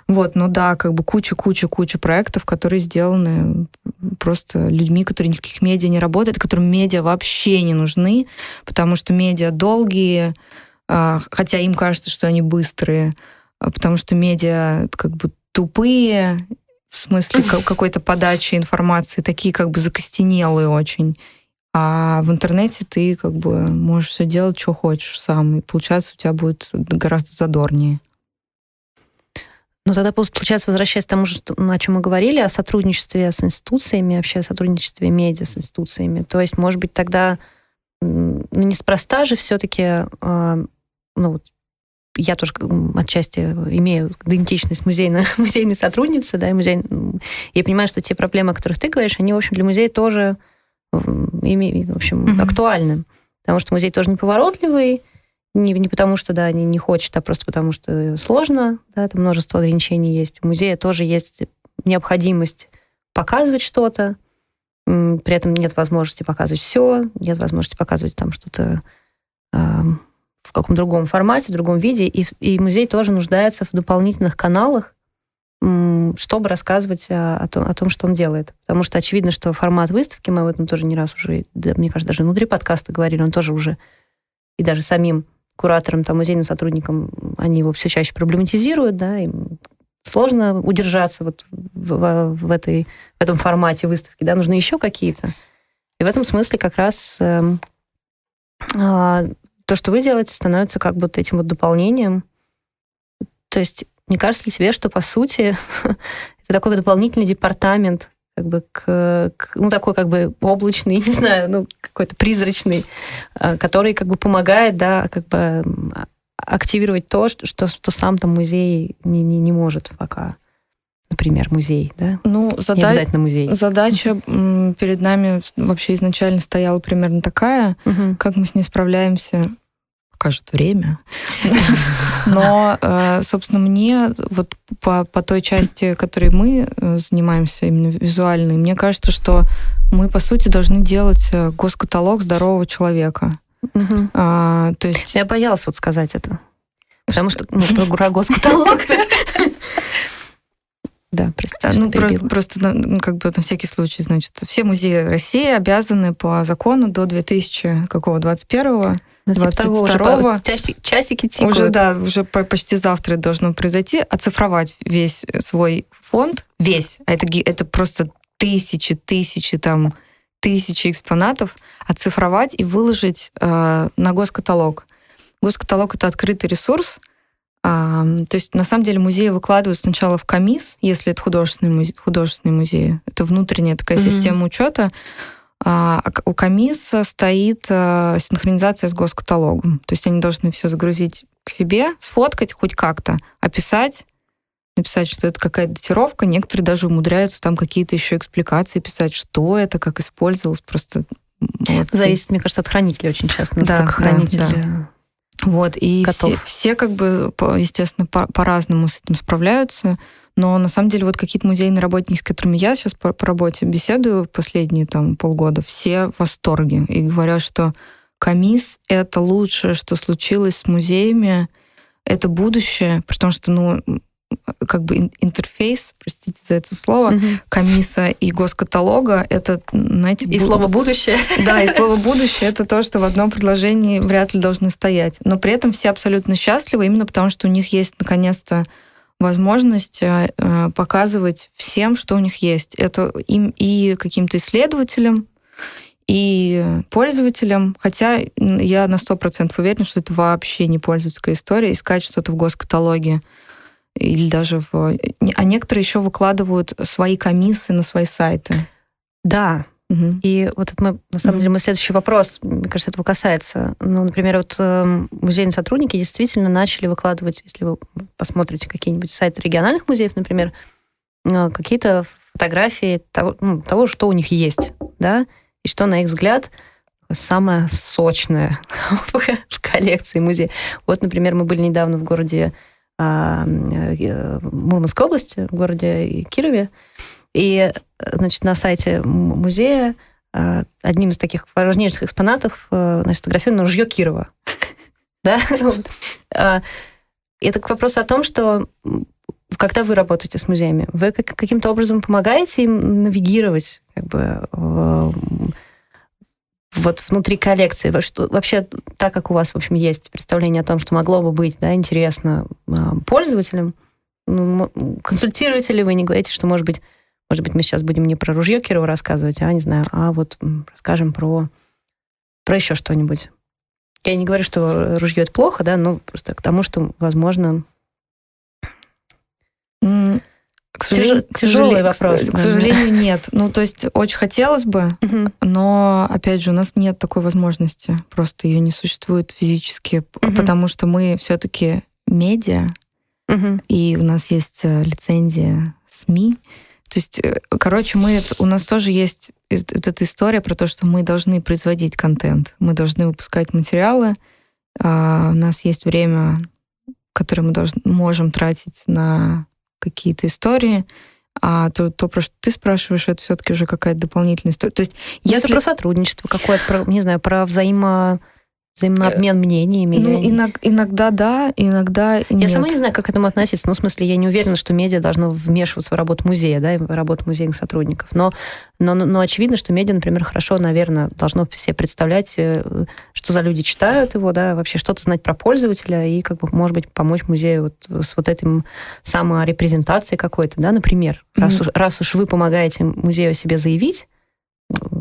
Вот, ну да, как бы куча-куча-куча проектов, которые сделаны просто людьми, которые ни медиа не работают, которым медиа вообще не нужны, потому что медиа долгие, а, хотя им кажется, что они быстрые, а потому что медиа как бы тупые, в смысле [LAUGHS] какой-то подачи информации, такие как бы закостенелые очень. А в интернете ты как бы можешь все делать, что хочешь сам. И получается, у тебя будет гораздо задорнее. Но тогда, получается, возвращаясь к тому, о чем мы говорили, о сотрудничестве с институциями, вообще о сотрудничестве медиа с институциями. То есть, может быть, тогда ну, неспроста же все-таки а, ну, я тоже отчасти имею идентичность музейной, [LAUGHS] музейной сотрудницы, да, и музей... Я понимаю, что те проблемы, о которых ты говоришь, они, в общем, для музея тоже ими, в общем, mm-hmm. актуальны. Потому что музей тоже неповоротливый, не, не потому что, да, не, не хочет, а просто потому что сложно, да, там множество ограничений есть. У музея тоже есть необходимость показывать что-то, при этом нет возможности показывать все, нет возможности показывать там что-то каком другом формате, другом виде, и, и музей тоже нуждается в дополнительных каналах, чтобы рассказывать о, о, том, о том, что он делает. Потому что очевидно, что формат выставки, мы об этом тоже не раз уже, да, мне кажется, даже внутри подкаста говорили, он тоже уже, и даже самим кураторам, там, музейным сотрудникам, они его все чаще проблематизируют, да, им сложно удержаться вот в, в, в, этой, в этом формате выставки, да, нужны еще какие-то. И в этом смысле как раз э, э, то, что вы делаете, становится как бы этим вот дополнением. То есть не кажется ли тебе, что по сути [LAUGHS] это такой дополнительный департамент, как бы к, к, ну такой как бы облачный, [LAUGHS] не знаю, ну какой-то призрачный, а, который как бы помогает, да, как бы активировать то, что, что сам там музей не, не, не может пока например, музей, да? Ну, зада... не обязательно музей. Задача перед нами вообще изначально стояла примерно такая, угу. как мы с ней справляемся покажет время. [LAUGHS] Но, э, собственно, мне вот по, по той части, которой мы э, занимаемся, именно визуальной, мне кажется, что мы, по сути, должны делать э, госкаталог здорового человека. Угу. А, то есть... Я боялась вот сказать это. Потому что, ну, про госкаталог. [LAUGHS] Да, прости, ну, просто, просто ну, как бы на всякий случай, значит, все музеи России обязаны по закону до 2000 какого 21 ну, 22 типа часики тикают. Уже, да, уже почти завтра должно произойти, оцифровать весь свой фонд, весь, а это, это просто тысячи, тысячи там, тысячи экспонатов, оцифровать и выложить э, на госкаталог. Госкаталог — это открытый ресурс, а, то есть, на самом деле, музеи выкладывают сначала в комисс, если это художественный музей, художественный музей. Это внутренняя такая mm-hmm. система учета. А, а у комисса стоит а, синхронизация с госкаталогом. То есть они должны все загрузить к себе, сфоткать хоть как-то, описать, написать, что это какая-то датировка. Некоторые даже умудряются там какие-то еще экспликации писать, что это, как использовалось. Просто молодцы. Зависит, мне кажется, от хранителя очень часто. Да, хранитель да, да. Вот, и все, все, как бы, естественно, по- по-разному с этим справляются. Но на самом деле вот какие-то музейные работники, с которыми я сейчас по, по работе беседую последние там полгода, все в восторге и говорят, что комисс — это лучшее, что случилось с музеями, это будущее, потому что, ну, как бы интерфейс, простите за это слово, угу. комисса и госкаталога, это, знаете... И бу... слово «будущее». Да, и слово «будущее» — это то, что в одном предложении вряд ли должны стоять. Но при этом все абсолютно счастливы, именно потому что у них есть, наконец-то, возможность э, э, показывать всем, что у них есть. Это им и каким-то исследователям, и пользователям, хотя я на сто процентов уверена, что это вообще не пользовательская история, искать что-то в госкаталоге или даже в... А некоторые еще выкладывают свои комиссы на свои сайты. Да, Угу. И вот это мы, на самом деле, мой следующий вопрос, мне кажется, этого касается. Ну, например, вот э, музейные сотрудники действительно начали выкладывать, если вы посмотрите какие-нибудь сайты региональных музеев, например, э, какие-то фотографии того, ну, того, что у них есть, да, и что, на их взгляд, самое сочное [LAUGHS] в коллекции музея. Вот, например, мы были недавно в городе Мурманской области, в городе Кирове, и, значит, на сайте музея а, одним из таких важнейших экспонатов э, значит, фотографировано ружье Кирова. [LAUGHS] Да? А, это к вопросу о том, что когда вы работаете с музеями, вы каким-то образом помогаете им навигировать как бы вот внутри коллекции, вообще так как у вас, в общем, есть представление о том, что могло бы быть да, интересно а, пользователям, ну, консультируете ли вы, не говорите, что, может быть, может быть, мы сейчас будем не про ружье Кирова рассказывать, а, не знаю, а вот расскажем про, про еще что-нибудь. Я не говорю, что ружье это плохо, да, но просто к тому, что, возможно, сожалению, Тяж... Тяжелый вопрос. К, к сожалению, нет. Ну, то есть очень хотелось бы, но, опять же, у нас нет такой возможности. Просто ее не существует физически, потому что мы все-таки медиа, и у нас есть э, лицензия СМИ. То есть, э, короче, мы, у нас тоже есть вот эта история про то, что мы должны производить контент, мы должны выпускать материалы, а у нас есть время, которое мы должны, можем тратить на какие-то истории, а то, то, про что ты спрашиваешь, это все-таки уже какая-то дополнительная история. То есть, ну, если... Про сотрудничество какое-то, про, не знаю, про взаимо Взаимообмен мнениями. Ну, иног, иногда да, иногда Я нет. сама не знаю, как к этому относиться. Ну, в смысле, я не уверена, что медиа должно вмешиваться в работу музея, да, в работу музейных сотрудников. Но, но, но очевидно, что медиа, например, хорошо, наверное, должно себе представлять, э, что за люди читают его, да, вообще что-то знать про пользователя и, как бы, может быть, помочь музею вот с вот этим саморепрезентацией какой-то, да, например. Mm-hmm. Раз, уж, раз уж вы помогаете музею о себе заявить,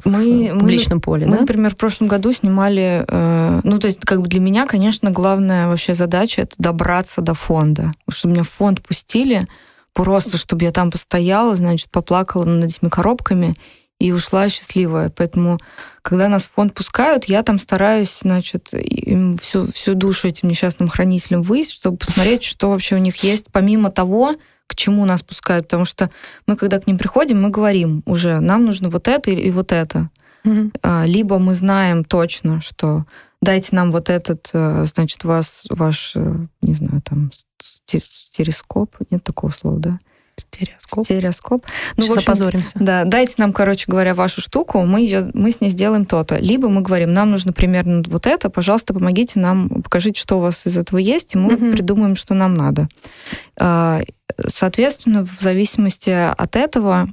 мы, в публичном мы, поле. Мы, да? например, в прошлом году снимали, э, ну, то есть, как бы для меня, конечно, главная вообще задача это добраться до фонда. Чтобы меня в фонд пустили, просто чтобы я там постояла, значит, поплакала над этими коробками и ушла счастливая. Поэтому, когда нас в фонд пускают, я там стараюсь, значит, им всю, всю душу этим несчастным хранителям выяснить, чтобы посмотреть, что вообще у них есть, помимо того, к чему нас пускают, потому что мы, когда к ним приходим, мы говорим уже, нам нужно вот это и вот это. Mm-hmm. Либо мы знаем точно, что дайте нам вот этот, э, значит, вас, ваш, э, не знаю, там, стереоскоп, нет такого слова, да? Стереоскоп. Стереоскоп. Ну, Сейчас опозоримся. Да, дайте нам, короче говоря, вашу штуку, мы, ее, мы с ней сделаем то-то. Либо мы говорим, нам нужно примерно вот это, пожалуйста, помогите нам, покажите, что у вас из этого есть, и мы угу. придумаем, что нам надо. Соответственно, в зависимости от этого,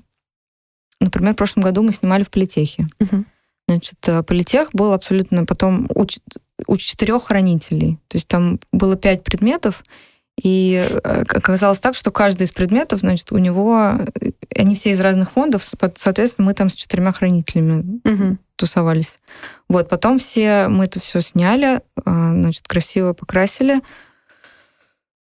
например, в прошлом году мы снимали в Политехе. Угу. Значит, э, Политех был абсолютно потом у, у четырех хранителей. То есть там было пять предметов, и э, оказалось так, что каждый из предметов, значит, у него, э, они все из разных фондов, соответственно, мы там с четырьмя хранителями угу. тусовались. Вот, потом все, мы это все сняли, значит, красиво покрасили,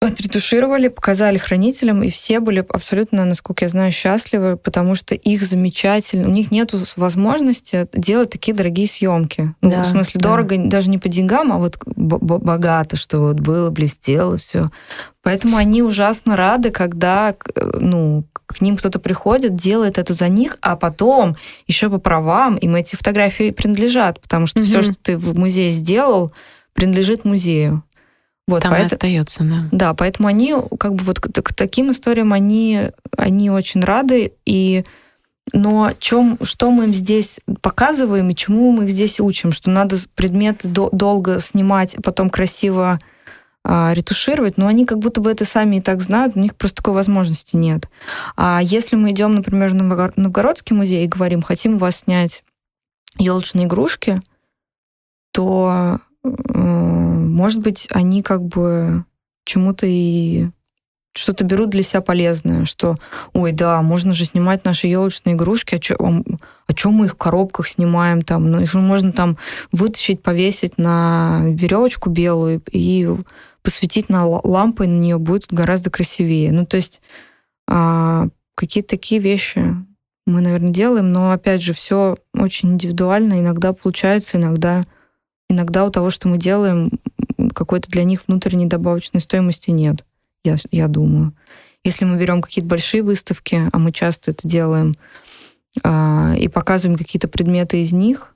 отретушировали, показали хранителям, и все были абсолютно, насколько я знаю, счастливы, потому что их замечательно, у них нет возможности делать такие дорогие съемки. Ну, да, в смысле, да. дорого даже не по деньгам, а вот богато, что вот было, блестело, все. Поэтому они ужасно рады, когда ну, к ним кто-то приходит, делает это за них, а потом еще по правам им эти фотографии принадлежат, потому что угу. все, что ты в музее сделал, принадлежит музею. Вот, Там поэтому, и остается, да. Да, поэтому они, как бы вот к, к таким историям они, они очень рады. И, но чем, что мы им здесь показываем и чему мы их здесь учим? Что надо предметы до, долго снимать, потом красиво а, ретушировать, но они как будто бы это сами и так знают, у них просто такой возможности нет. А если мы идем, например, в Новгородский музей и говорим, хотим у вас снять елочные игрушки, то может быть, они как бы чему-то и что-то берут для себя полезное, что, ой, да, можно же снимать наши елочные игрушки, а, чё, а чем мы их в коробках снимаем там? Ну, их же можно там вытащить, повесить на веревочку белую и посветить на лампы, на нее будет гораздо красивее. Ну, то есть а, какие-то такие вещи мы, наверное, делаем, но опять же, все очень индивидуально. Иногда получается, иногда, иногда у того, что мы делаем, какой-то для них внутренней добавочной стоимости нет, я, я думаю. Если мы берем какие-то большие выставки, а мы часто это делаем, а, и показываем какие-то предметы из них,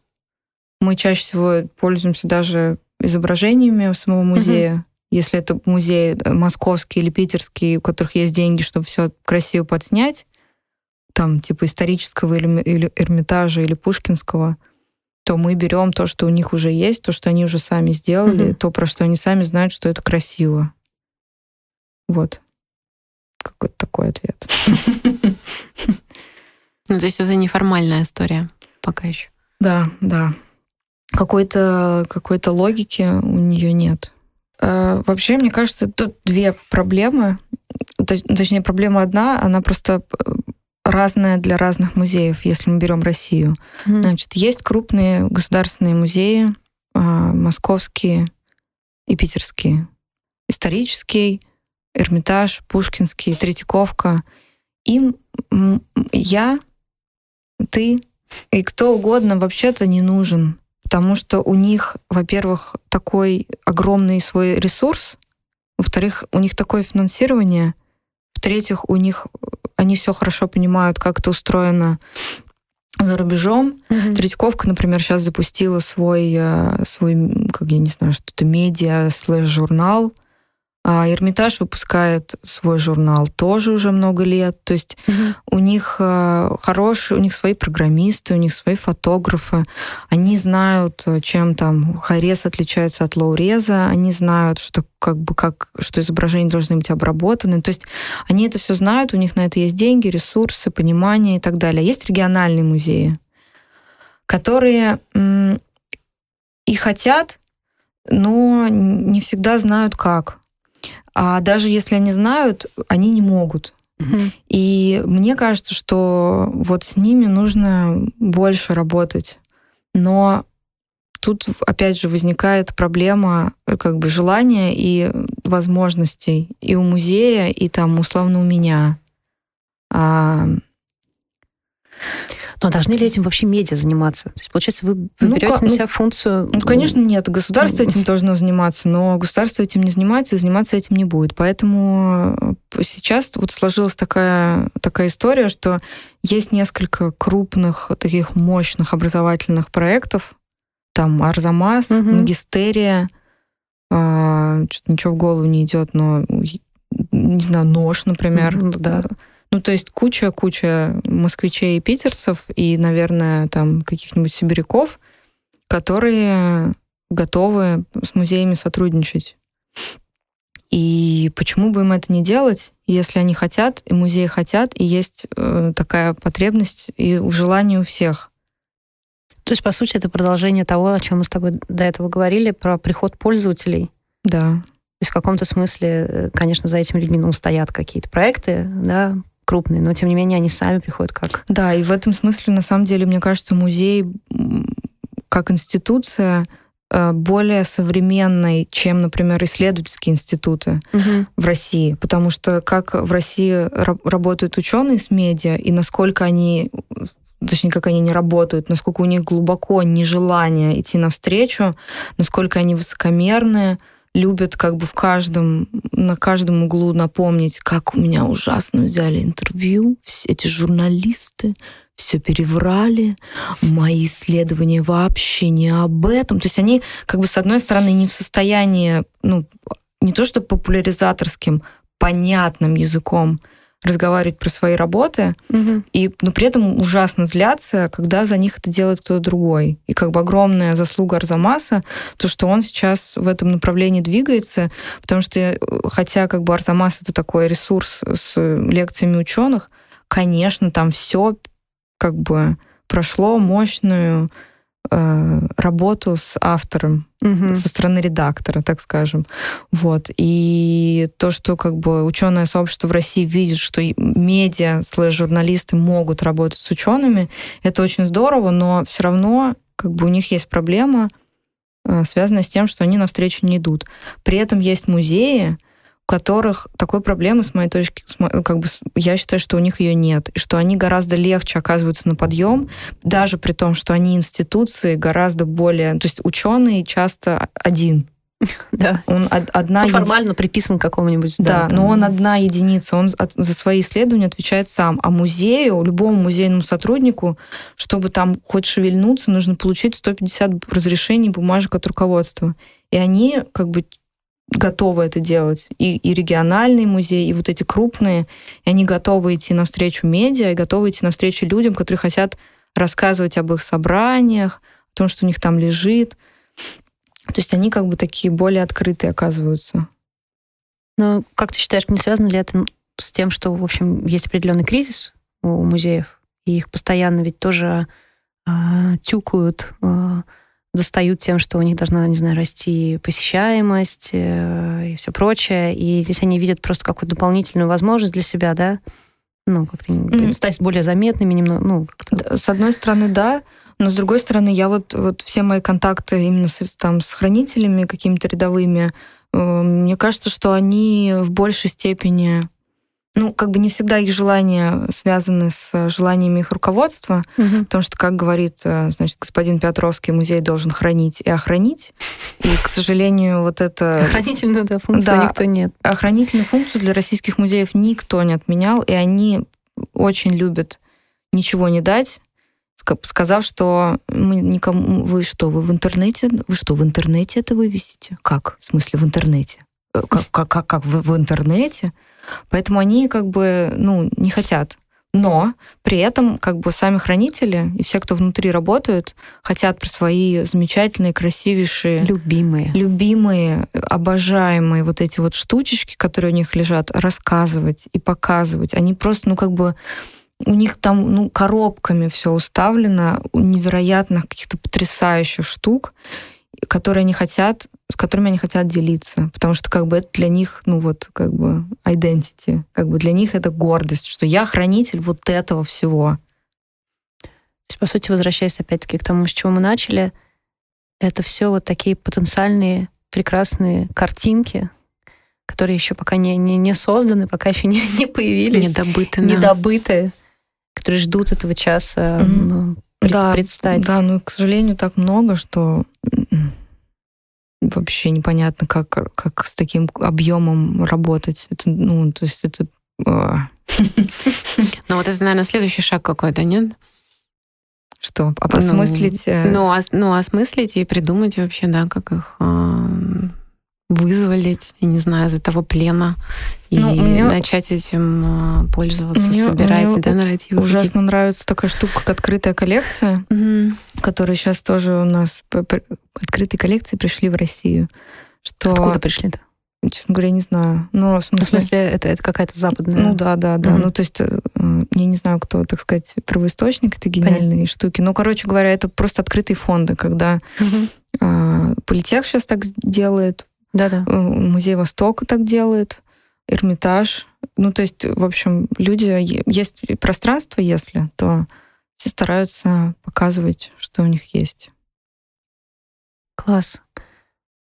мы чаще всего пользуемся даже изображениями самого музея. Mm-hmm. Если это музей э, московский или питерский, у которых есть деньги, чтобы все красиво подснять, там типа исторического или, или Эрмитажа или Пушкинского, то мы берем то, что у них уже есть, то, что они уже сами сделали, mm-hmm. то, про что они сами знают, что это красиво. Вот. Какой-то такой ответ. [LAUGHS] Ну, то есть это неформальная история пока еще. Да, да. Какой-то какой логики у нее нет. А, вообще, мне кажется, тут две проблемы. Точнее, проблема одна, она просто э, разная для разных музеев, если мы берем Россию. Mm. Значит, есть крупные государственные музеи, а, московские и питерские. Исторический, Эрмитаж, Пушкинский, Третьяковка. Им я, ты и кто угодно вообще-то не нужен, потому что у них, во-первых, такой огромный свой ресурс, во-вторых, у них такое финансирование, в-третьих, у них они все хорошо понимают, как это устроено за рубежом. Mm-hmm. Третьяковка, например, сейчас запустила свой, э, свой, как я не знаю, что-то медиа слэш-журнал, а Эрмитаж выпускает свой журнал тоже уже много лет. То есть угу. у них э, хорошие, у них свои программисты, у них свои фотографы. Они знают, э, чем там Харес отличается от лоуреза. Они знают, что как бы как что изображения должны быть обработаны. То есть они это все знают, у них на это есть деньги, ресурсы, понимание и так далее. Есть региональные музеи, которые и хотят, но не всегда знают как. А даже если они знают, они не могут. И мне кажется, что вот с ними нужно больше работать. Но тут опять же возникает проблема э, как бы желания и возможностей и у музея, и там условно у меня. Но должны ли этим вообще медиа заниматься? То есть, получается, вы, вы ну, берете на себя ну, функцию... Ну, конечно, нет. Государство этим должно заниматься, но государство этим не занимается и заниматься этим не будет. Поэтому э, сейчас вот сложилась такая, такая история, что есть несколько крупных, таких мощных образовательных проектов. Там Арзамас, угу. Магистерия, а, что-то ничего в голову не идет, но не знаю, нож, например. Да. Ну, то есть куча-куча москвичей и питерцев, и, наверное, там каких-нибудь сибиряков, которые готовы с музеями сотрудничать. И почему бы им это не делать, если они хотят, и музеи хотят, и есть э, такая потребность и желание у всех. То есть, по сути, это продолжение того, о чем мы с тобой до этого говорили, про приход пользователей. Да. То есть в каком-то смысле, э, конечно, за этими людьми ну, стоят какие-то проекты, да, крупные, но тем не менее они сами приходят как... Да, и в этом смысле, на самом деле, мне кажется, музей как институция э, более современной, чем, например, исследовательские институты угу. в России. Потому что как в России работают ученые с медиа, и насколько они точнее, как они не работают, насколько у них глубоко нежелание идти навстречу, насколько они высокомерные, любят как бы в каждом, на каждом углу напомнить, как у меня ужасно взяли интервью, все эти журналисты все переврали, мои исследования вообще не об этом. То есть они как бы с одной стороны не в состоянии, ну, не то что популяризаторским, понятным языком разговаривать про свои работы, угу. и, но при этом ужасно злятся, когда за них это делает кто-то другой. И как бы огромная заслуга Арзамаса, то, что он сейчас в этом направлении двигается, потому что, хотя как бы Арзамас это такой ресурс с лекциями ученых, конечно, там все как бы прошло мощную работу с автором угу. со стороны редактора, так скажем. Вот. И то, что как бы ученое сообщество в России видит, что медиа слэш-журналисты могут работать с учеными, это очень здорово, но все равно как бы у них есть проблема, э, связанная с тем, что они навстречу не идут. При этом есть музеи, у которых такой проблемы, с моей точки, как бы я считаю, что у них ее нет, и что они гораздо легче оказываются на подъем, даже при том, что они институции гораздо более, то есть ученый часто один, [LAUGHS] да. Он одна ну, формально еди... приписан к какому-нибудь Да, там. но он одна единица, он за свои исследования отвечает сам. А музею, любому музейному сотруднику, чтобы там хоть шевельнуться, нужно получить 150 разрешений бумажек от руководства. И они как бы готовы это делать. И, и региональный музей, и вот эти крупные, и они готовы идти навстречу медиа, и готовы идти навстречу людям, которые хотят рассказывать об их собраниях, о том, что у них там лежит. То есть они как бы такие более открытые оказываются. Но как ты считаешь, не связано ли это с тем, что, в общем, есть определенный кризис у музеев, и их постоянно ведь тоже э, тюкают, э, достают тем, что у них должна, не знаю, расти посещаемость э, и все прочее, и здесь они видят просто какую-то дополнительную возможность для себя, да, ну, как-то mm-hmm. стать более заметными немного, ну, как-то. С одной стороны, да, но с другой стороны, я вот, вот все мои контакты именно с, там, с хранителями какими-то рядовыми, э, мне кажется, что они в большей степени ну, как бы не всегда их желания связаны с желаниями их руководства, угу. потому что, как говорит, э, значит, господин Петровский, музей должен хранить и охранить. И, к сожалению, вот это... [LAUGHS] Охранительную да, функцию да, никто нет. Охранительную функцию для российских музеев никто не отменял, и они очень любят ничего не дать, сказав, что мы никому... Вы что, вы в интернете? Вы что, в интернете это вывесите? Как? В смысле, в интернете? Э, как, как, как, как вы в интернете? Поэтому они как бы, ну, не хотят. Но при этом как бы сами хранители и все, кто внутри работают, хотят про свои замечательные, красивейшие... Любимые. Любимые, обожаемые вот эти вот штучечки, которые у них лежат, рассказывать и показывать. Они просто, ну, как бы у них там ну, коробками все уставлено, невероятных каких-то потрясающих штук, которые они хотят, которыми они хотят делиться. Потому что как бы это для них, ну вот, как бы identity. Как бы для них это гордость, что я хранитель вот этого всего. То есть, по сути, возвращаясь опять-таки к тому, с чего мы начали, это все вот такие потенциальные прекрасные картинки, которые еще пока не, не, не созданы, пока еще не, не появились. Недобыты. Недобыты которые ждут этого часа mm-hmm. ну, да, предстать. Да, но, к сожалению, так много, что вообще непонятно, как, как с таким объемом работать. Это, ну, то есть это... А. [LAUGHS] Ну вот это, наверное, следующий шаг какой-то, нет? Что? Посмыслить? Ну, ну, ос, ну, осмыслить и придумать вообще, да, как их вызволить, я не знаю, из этого плена и ну, мне... начать этим а, пользоваться, мне, собирать, мне да, нарративы. Ужасно какие нравится такая штука, как открытая коллекция, угу. которая сейчас тоже у нас открытые коллекции пришли в Россию. Что... Откуда пришли-то? Честно говоря, не знаю. Но в смысле, в смысле это, это какая-то западная. Ну да, да, да. Mm-hmm. Ну, то есть, э, я не знаю, кто, так сказать, первоисточник этой гениальной Понятно. штуки. Но, короче говоря, это просто открытые фонды, когда mm-hmm. Политех сейчас так делает, да-да. Э, Музей Востока так делает, Эрмитаж. Ну, то есть, в общем, люди... Есть пространство, если, то все стараются показывать, что у них есть. Класс.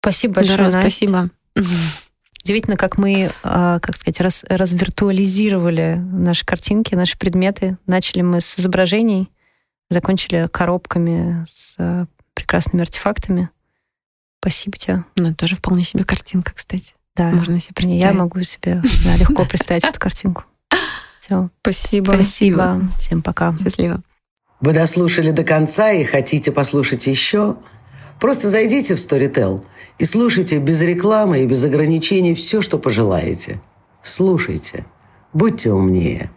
Спасибо большое, Настя. Спасибо. [LAUGHS] Удивительно, как мы, а, как сказать, раз, развиртуализировали наши картинки, наши предметы. Начали мы с изображений, закончили коробками с а, прекрасными артефактами. Спасибо тебе. Ну, это тоже вполне себе картинка, кстати. Да. Можно себе представить. Я могу себе да, легко представить эту картинку. [LAUGHS] Все. Спасибо. Спасибо. Всем пока. Счастливо. Вы дослушали до конца и хотите послушать еще? Просто зайдите в Storytel и слушайте без рекламы и без ограничений все, что пожелаете. Слушайте. Будьте умнее.